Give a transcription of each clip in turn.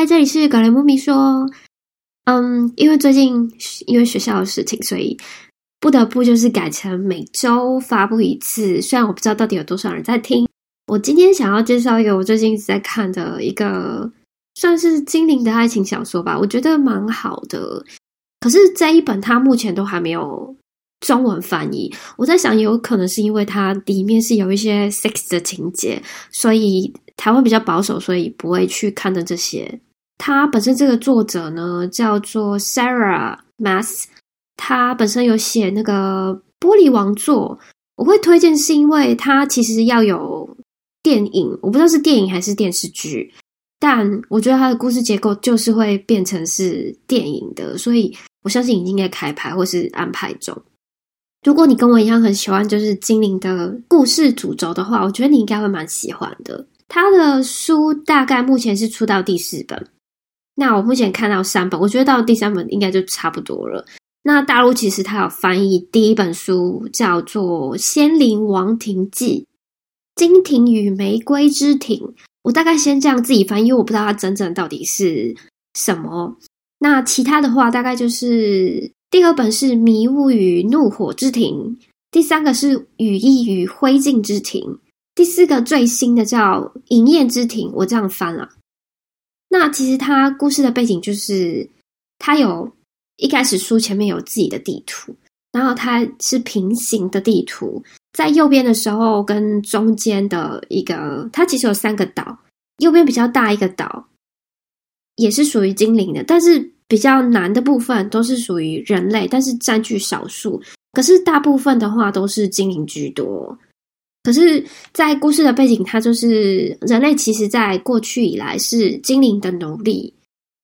嗨，这里是格雷姆米说。嗯，因为最近因为学校的事情，所以不得不就是改成每周发布一次。虽然我不知道到底有多少人在听。我今天想要介绍一个我最近一直在看的一个算是精灵的爱情小说吧，我觉得蛮好的。可是这一本它目前都还没有中文翻译。我在想，有可能是因为它里面是有一些 sex 的情节，所以台湾比较保守，所以不会去看的这些。他本身这个作者呢叫做 Sarah Mass，他本身有写那个玻璃王座，我会推荐是因为他其实要有电影，我不知道是电影还是电视剧，但我觉得他的故事结构就是会变成是电影的，所以我相信已经在开拍或是安排中。如果你跟我一样很喜欢就是精灵的故事主轴的话，我觉得你应该会蛮喜欢的。他的书大概目前是出到第四本。那我目前看到三本，我觉得到第三本应该就差不多了。那大陆其实它有翻译第一本书，叫做《仙灵王庭记》，金庭与玫瑰之庭。我大概先这样自己翻，因为我不知道它真正到底是什么。那其他的话，大概就是第二本是《迷雾与怒火之庭》，第三个是《羽翼与灰烬之庭》，第四个最新的叫《银焰之庭》。我这样翻了。那其实他故事的背景就是，他有一开始书前面有自己的地图，然后它是平行的地图，在右边的时候跟中间的一个，它其实有三个岛，右边比较大一个岛，也是属于精灵的，但是比较难的部分都是属于人类，但是占据少数，可是大部分的话都是精灵居多。可是，在故事的背景，它就是人类其实，在过去以来是精灵的奴隶。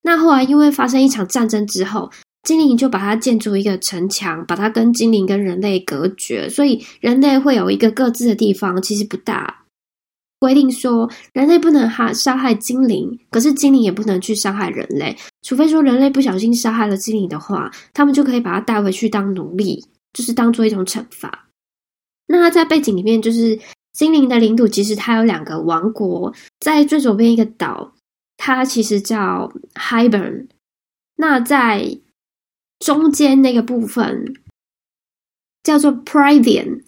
那后来因为发生一场战争之后，精灵就把它建筑一个城墙，把它跟精灵跟人类隔绝。所以人类会有一个各自的地方，其实不大。规定说，人类不能哈杀害精灵，可是精灵也不能去伤害人类，除非说人类不小心杀害了精灵的话，他们就可以把它带回去当奴隶，就是当做一种惩罚。那它在背景里面，就是精灵的领土。其实它有两个王国，在最左边一个岛，它其实叫 Hibern。那在中间那个部分叫做 Privian，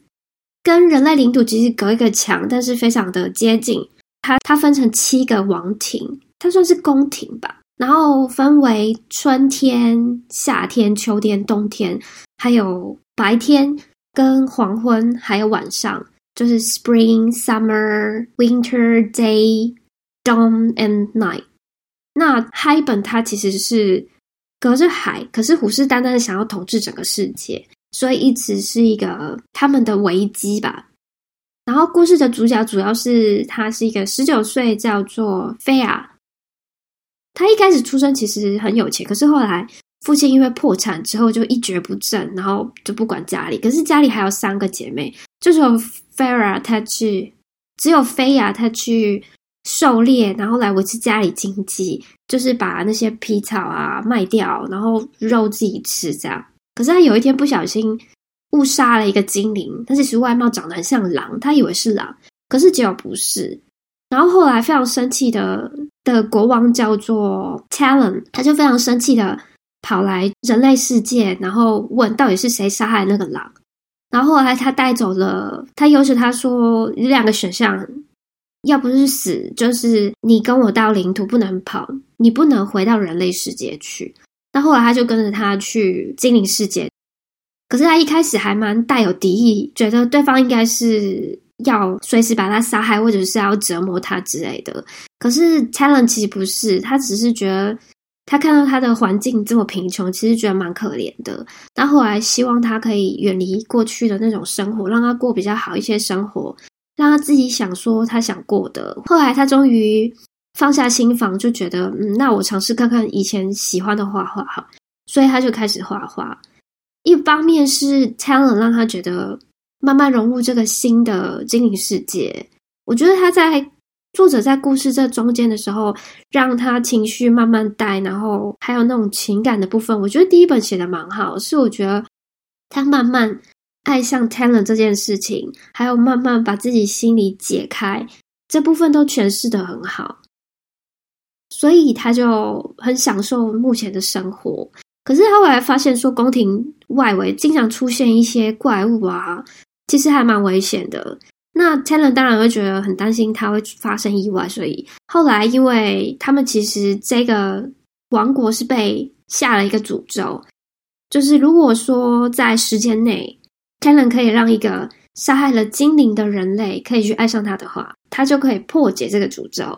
跟人类领土其实隔一个墙，但是非常的接近。它它分成七个王庭，它算是宫廷吧。然后分为春天、夏天、秋天、冬天，还有白天。跟黄昏还有晚上，就是 spring、summer、winter、day、dawn and night。那海本它其实是隔着海，可是虎视眈眈的想要统治整个世界，所以一直是一个他们的危机吧。然后故事的主角主要是他是一个十九岁，叫做菲亚。他一开始出生其实很有钱，可是后来。父亲因为破产之后就一蹶不振，然后就不管家里。可是家里还有三个姐妹，就只有菲亚她去，只有菲亚她去狩猎，然后来维持家里经济，就是把那些皮草啊卖掉，然后肉自己吃这样。可是他有一天不小心误杀了一个精灵，但是其实外貌长得很像狼，他以为是狼，可是结果不是。然后后来非常生气的的国王叫做 Talon，他就非常生气的。跑来人类世界，然后问到底是谁杀害那个狼。然后后来他带走了，他要求他说有两个选项，要不是死，就是你跟我到领土不能跑，你不能回到人类世界去。那后来他就跟着他去精灵世界，可是他一开始还蛮带有敌意，觉得对方应该是要随时把他杀害，或者是要折磨他之类的。可是 Talon 其实不是，他只是觉得。他看到他的环境这么贫穷，其实觉得蛮可怜的。那后来希望他可以远离过去的那种生活，让他过比较好一些生活，让他自己想说他想过的。后来他终于放下心房，就觉得嗯，那我尝试看看以前喜欢的画画哈，所以他就开始画画。一方面是 talent 让他觉得慢慢融入这个新的精灵世界。我觉得他在。作者在故事这中间的时候，让他情绪慢慢带，然后还有那种情感的部分，我觉得第一本写的蛮好。是我觉得他慢慢爱上 Talen 这件事情，还有慢慢把自己心里解开，这部分都诠释的很好。所以他就很享受目前的生活。可是他后来发现说，宫廷外围经常出现一些怪物啊，其实还蛮危险的。那 Talon 当然会觉得很担心他会发生意外，所以后来因为他们其实这个王国是被下了一个诅咒，就是如果说在时间内 Talon 可以让一个杀害了精灵的人类可以去爱上他的话，他就可以破解这个诅咒。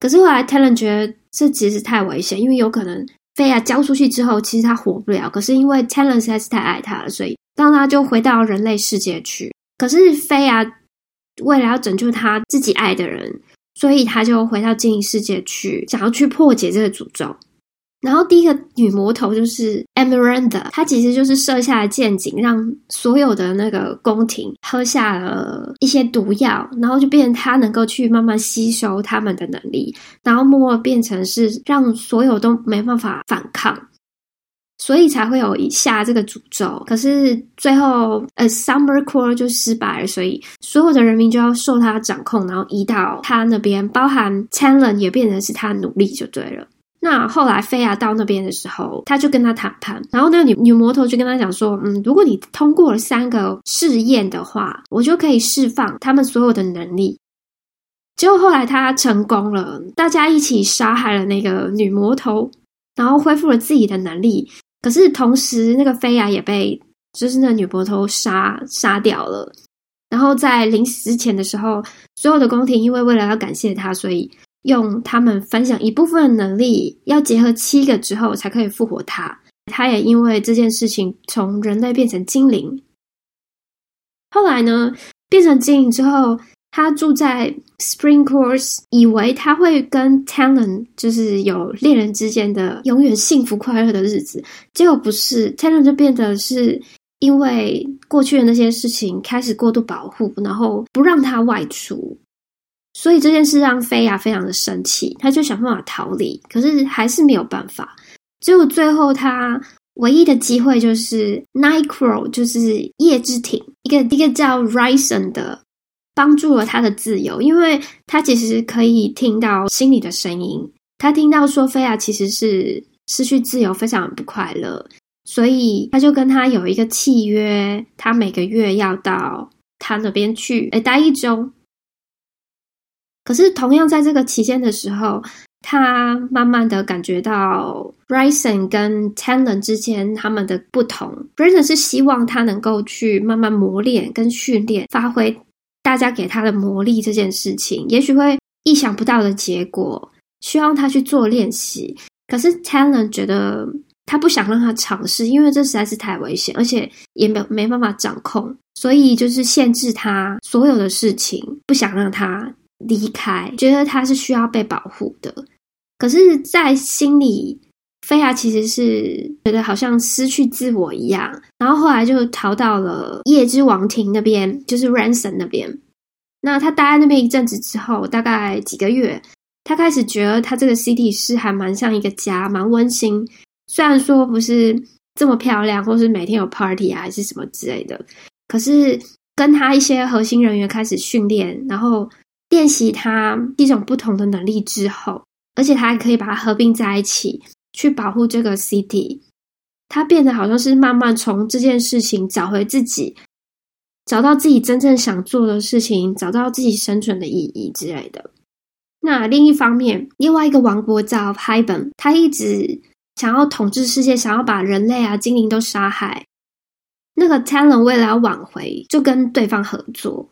可是后来 Talon 觉得这其实太危险，因为有可能菲亚交出去之后，其实他活不了。可是因为 Talon 实在是太爱他了，所以让他就回到人类世界去。可是菲亚。为了要拯救他自己爱的人，所以他就回到精灵世界去，想要去破解这个诅咒。然后第一个女魔头就是 Emeranda，她其实就是设下了陷阱，让所有的那个宫廷喝下了一些毒药，然后就变成她能够去慢慢吸收他们的能力，然后默默变成是让所有都没办法反抗。所以才会有以下这个诅咒，可是最后呃，Summer Core 就失败了，所以所有的人民就要受他掌控，然后移到他那边，包含 Talon 也变成是他奴隶就对了。那后来菲亚到那边的时候，他就跟他谈判，然后那个女女魔头就跟他讲说，嗯，如果你通过了三个试验的话，我就可以释放他们所有的能力。结果后来他成功了，大家一起杀害了那个女魔头，然后恢复了自己的能力。可是同时，那个菲亚也被就是那女魔头杀杀掉了。然后在临死之前的时候，所有的宫廷因为为了要感谢他，所以用他们分享一部分的能力，要结合七个之后才可以复活他。他也因为这件事情从人类变成精灵。后来呢，变成精灵之后。他住在 Spring Course，以为他会跟 Talon 就是有恋人之间的永远幸福快乐的日子，结果不是，Talon 就变得是因为过去的那些事情开始过度保护，然后不让他外出，所以这件事让菲亚非常的生气，他就想办法逃离，可是还是没有办法，只有最后他唯一的机会就是 Nightcrow，就是夜之庭，一个一个叫 Rison 的。帮助了他的自由，因为他其实可以听到心里的声音。他听到说菲亚其实是失去自由，非常不快乐，所以他就跟他有一个契约，他每个月要到他那边去，哎，待一周。可是同样在这个期间的时候，他慢慢的感觉到 Bryson 跟 Talon 之间他们的不同。Bryson 是希望他能够去慢慢磨练跟训练，发挥。大家给他的魔力这件事情，也许会意想不到的结果，需要他去做练习。可是 Talon 觉得他不想让他尝试，因为这实在是太危险，而且也没没办法掌控，所以就是限制他所有的事情，不想让他离开，觉得他是需要被保护的。可是，在心里。菲亚其实是觉得好像失去自我一样，然后后来就逃到了夜之王庭那边，就是 Ransom 那边。那他待在那边一阵子之后，大概几个月，他开始觉得他这个 city 是还蛮像一个家，蛮温馨。虽然说不是这么漂亮，或是每天有 party 啊，还是什么之类的，可是跟他一些核心人员开始训练，然后练习他一种不同的能力之后，而且他还可以把它合并在一起。去保护这个 city，他变得好像是慢慢从这件事情找回自己，找到自己真正想做的事情，找到自己生存的意义之类的。那另一方面，另外一个王国叫 h y b e n 他一直想要统治世界，想要把人类啊、精灵都杀害。那个 Talon 为了要挽回，就跟对方合作，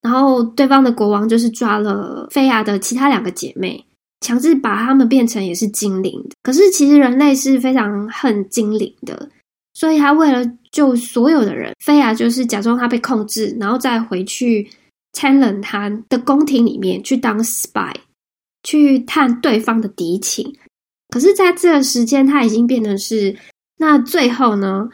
然后对方的国王就是抓了菲亚的其他两个姐妹。强制把他们变成也是精灵的，可是其实人类是非常恨精灵的，所以他为了救所有的人，菲亚就是假装他被控制，然后再回去 Talon 他的宫廷里面去当 spy，去探对方的敌情。可是在这个时间，他已经变成是那最后呢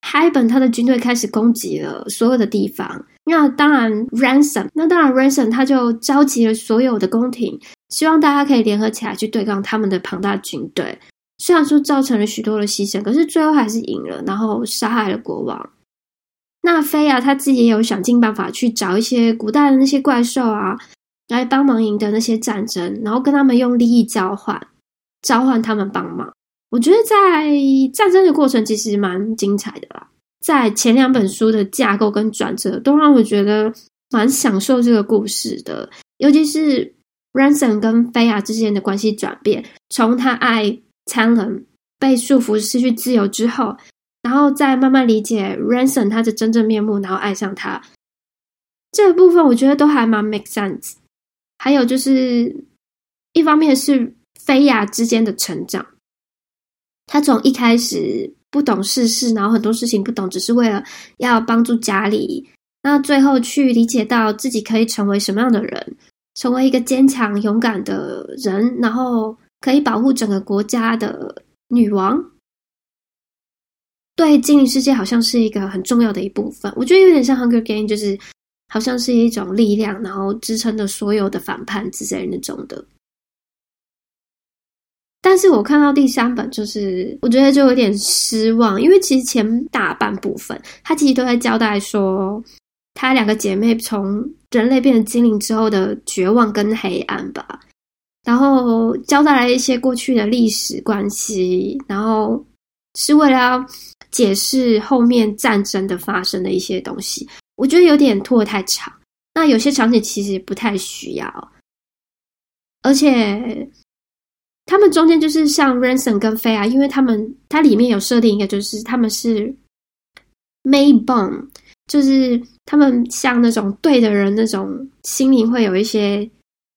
h y b e n 他的军队开始攻击了所有的地方。那当然，Ransom，那当然，Ransom 他就召集了所有的宫廷。希望大家可以联合起来去对抗他们的庞大军队。虽然说造成了许多的牺牲，可是最后还是赢了，然后杀害了国王。那菲亚他自己也有想尽办法去找一些古代的那些怪兽啊，来帮忙赢得那些战争，然后跟他们用利益交换，召唤他们帮忙。我觉得在战争的过程其实蛮精彩的啦。在前两本书的架构跟转折，都让我觉得蛮享受这个故事的。尤其是 Ransom 跟菲亚之间的关系转变，从他爱 Talon 被束缚、失去自由之后，然后再慢慢理解 Ransom 他的真正面目，然后爱上他。这个部分我觉得都还蛮 make sense。还有就是，一方面是菲亚之间的成长。他从一开始不懂世事，然后很多事情不懂，只是为了要帮助家里。那最后去理解到自己可以成为什么样的人，成为一个坚强勇敢的人，然后可以保护整个国家的女王。对精灵世界好像是一个很重要的一部分。我觉得有点像《Hunger Game》，就是好像是一种力量，然后支撑着所有的反叛之类那种的。但是我看到第三本，就是我觉得就有点失望，因为其实前大半部分，他其实都在交代说，她两个姐妹从人类变成精灵之后的绝望跟黑暗吧，然后交代了一些过去的历史关系，然后是为了要解释后面战争的发生的一些东西，我觉得有点拖得太长。那有些场景其实不太需要，而且。他们中间就是像 Ransom 跟菲啊，因为他们它里面有设定一个，就是他们是 May Bond，就是他们像那种对的人，那种心灵会有一些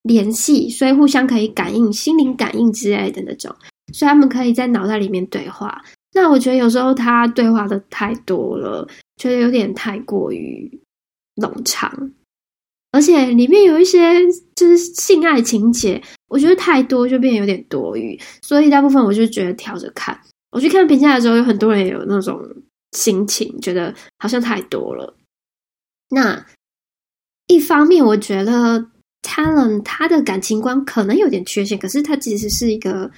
联系，所以互相可以感应心灵感应之类的那种，所以他们可以在脑袋里面对话。那我觉得有时候他对话的太多了，觉得有点太过于冗长。而且里面有一些就是性爱情节，我觉得太多就变得有点多余，所以大部分我就觉得挑着看。我去看评价的时候，有很多人也有那种心情，觉得好像太多了。那一方面，我觉得 Talon 他的感情观可能有点缺陷，可是他其实是一个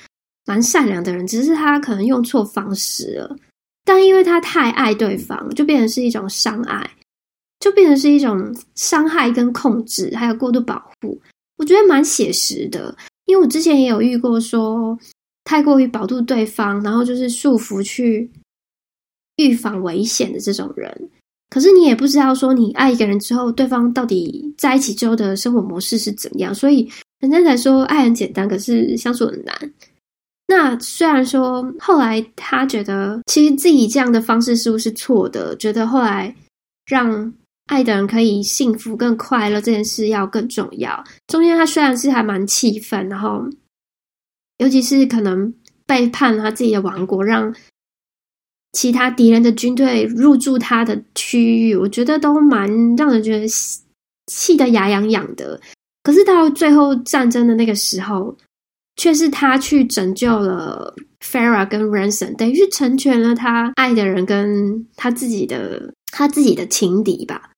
蛮善良的人，只是他可能用错方式了。但因为他太爱对方，就变成是一种伤爱。就变成是一种伤害跟控制，还有过度保护，我觉得蛮写实的。因为我之前也有遇过，说太过于保护对方，然后就是束缚去预防危险的这种人。可是你也不知道说，你爱一个人之后，对方到底在一起之后的生活模式是怎样。所以人家才说爱很简单，可是相处很难。那虽然说后来他觉得，其实自己这样的方式是不是错的？觉得后来让。爱的人可以幸福、更快乐，这件事要更重要。中间他虽然是还蛮气愤，然后尤其是可能背叛他自己的王国，让其他敌人的军队入驻他的区域，我觉得都蛮让人觉得气得牙痒痒的。可是到最后战争的那个时候，却是他去拯救了 f a r a 跟 Ransom，等于是成全了他爱的人跟他自己的他自己的情敌吧。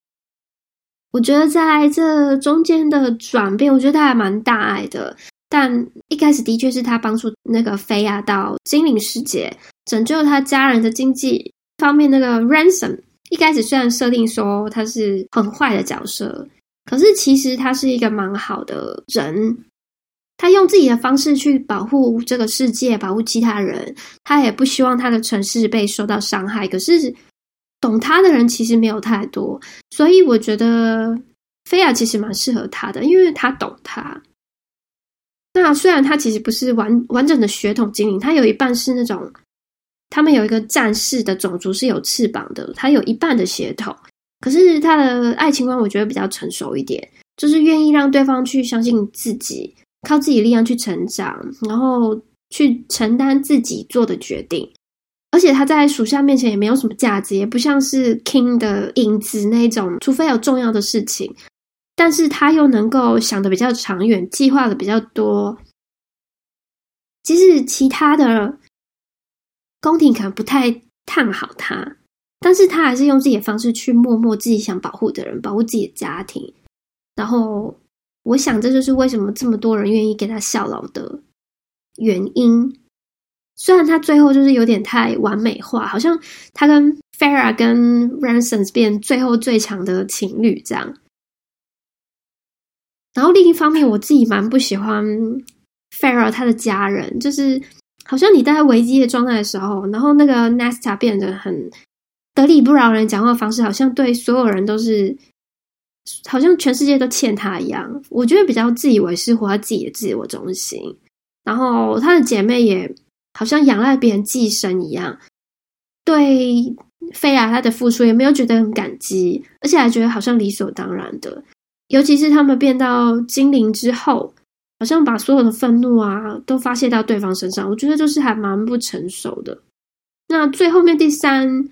我觉得在这中间的转变，我觉得他还蛮大爱的。但一开始的确是他帮助那个菲亚到精灵世界，拯救他家人的经济方面。那个 Ransom 一开始虽然设定说他是很坏的角色，可是其实他是一个蛮好的人。他用自己的方式去保护这个世界，保护其他人。他也不希望他的城市被受到伤害。可是。懂他的人其实没有太多，所以我觉得菲亚其实蛮适合他的，因为他懂他。那虽然他其实不是完完整的血统精灵，他有一半是那种他们有一个战士的种族是有翅膀的，他有一半的血统。可是他的爱情观我觉得比较成熟一点，就是愿意让对方去相信自己，靠自己力量去成长，然后去承担自己做的决定。而且他在属下面前也没有什么价值，也不像是 King 的影子那种，除非有重要的事情。但是他又能够想的比较长远，计划的比较多。其实其他的宫廷可能不太看好他，但是他还是用自己的方式去默默自己想保护的人，保护自己的家庭。然后我想，这就是为什么这么多人愿意给他效劳的原因。虽然他最后就是有点太完美化，好像他跟 Farah 跟 Ransom 变最后最强的情侣这样。然后另一方面，我自己蛮不喜欢 Farrah 他的家人，就是好像你在危机的状态的时候，然后那个 Nesta 变得很得理不饶人，讲话方式好像对所有人都是，好像全世界都欠他一样。我觉得比较自以为是，活在自己的自我中心。然后他的姐妹也好像仰赖别人寄生一样，对菲亚他的付出也没有觉得很感激，而且还觉得好像理所当然的。尤其是他们变到精灵之后，好像把所有的愤怒啊都发泄到对方身上，我觉得就是还蛮不成熟的。那最后面第三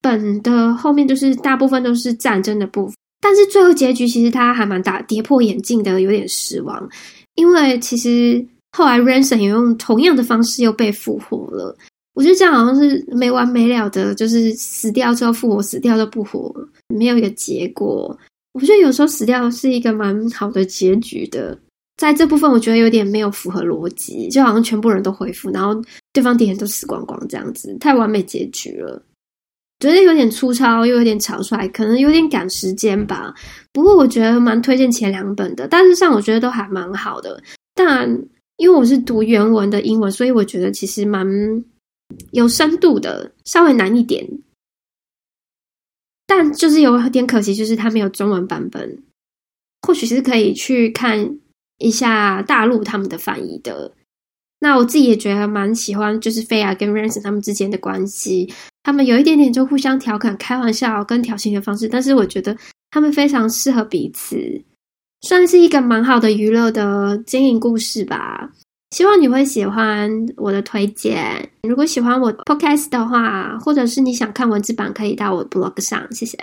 本的后面就是大部分都是战争的部分，但是最后结局其实他还蛮大跌破眼镜的，有点失望，因为其实后来 Ransom 也用同样的方式又被复活了。我觉得这样好像是没完没了的，就是死掉之后复活，死掉都不活，没有一个结果。我觉得有时候死掉是一个蛮好的结局的，在这部分我觉得有点没有符合逻辑，就好像全部人都恢复，然后对方敌人都死光光这样子，太完美结局了，觉得有点粗糙，又有点草率，可能有点赶时间吧。不过我觉得蛮推荐前两本的，大致上我觉得都还蛮好的。但因为我是读原文的英文，所以我觉得其实蛮有深度的，稍微难一点。但就是有点可惜，就是它没有中文版本。或许是可以去看一下大陆他们的翻译的。那我自己也觉得蛮喜欢，就是菲亚跟 Ransom 他们之间的关系，他们有一点点就互相调侃、开玩笑跟挑衅的方式，但是我觉得他们非常适合彼此，算是一个蛮好的娱乐的经营故事吧。希望你会喜欢我的推荐。如果喜欢我 podcast 的话，或者是你想看文字版，可以到我 blog 上。谢谢。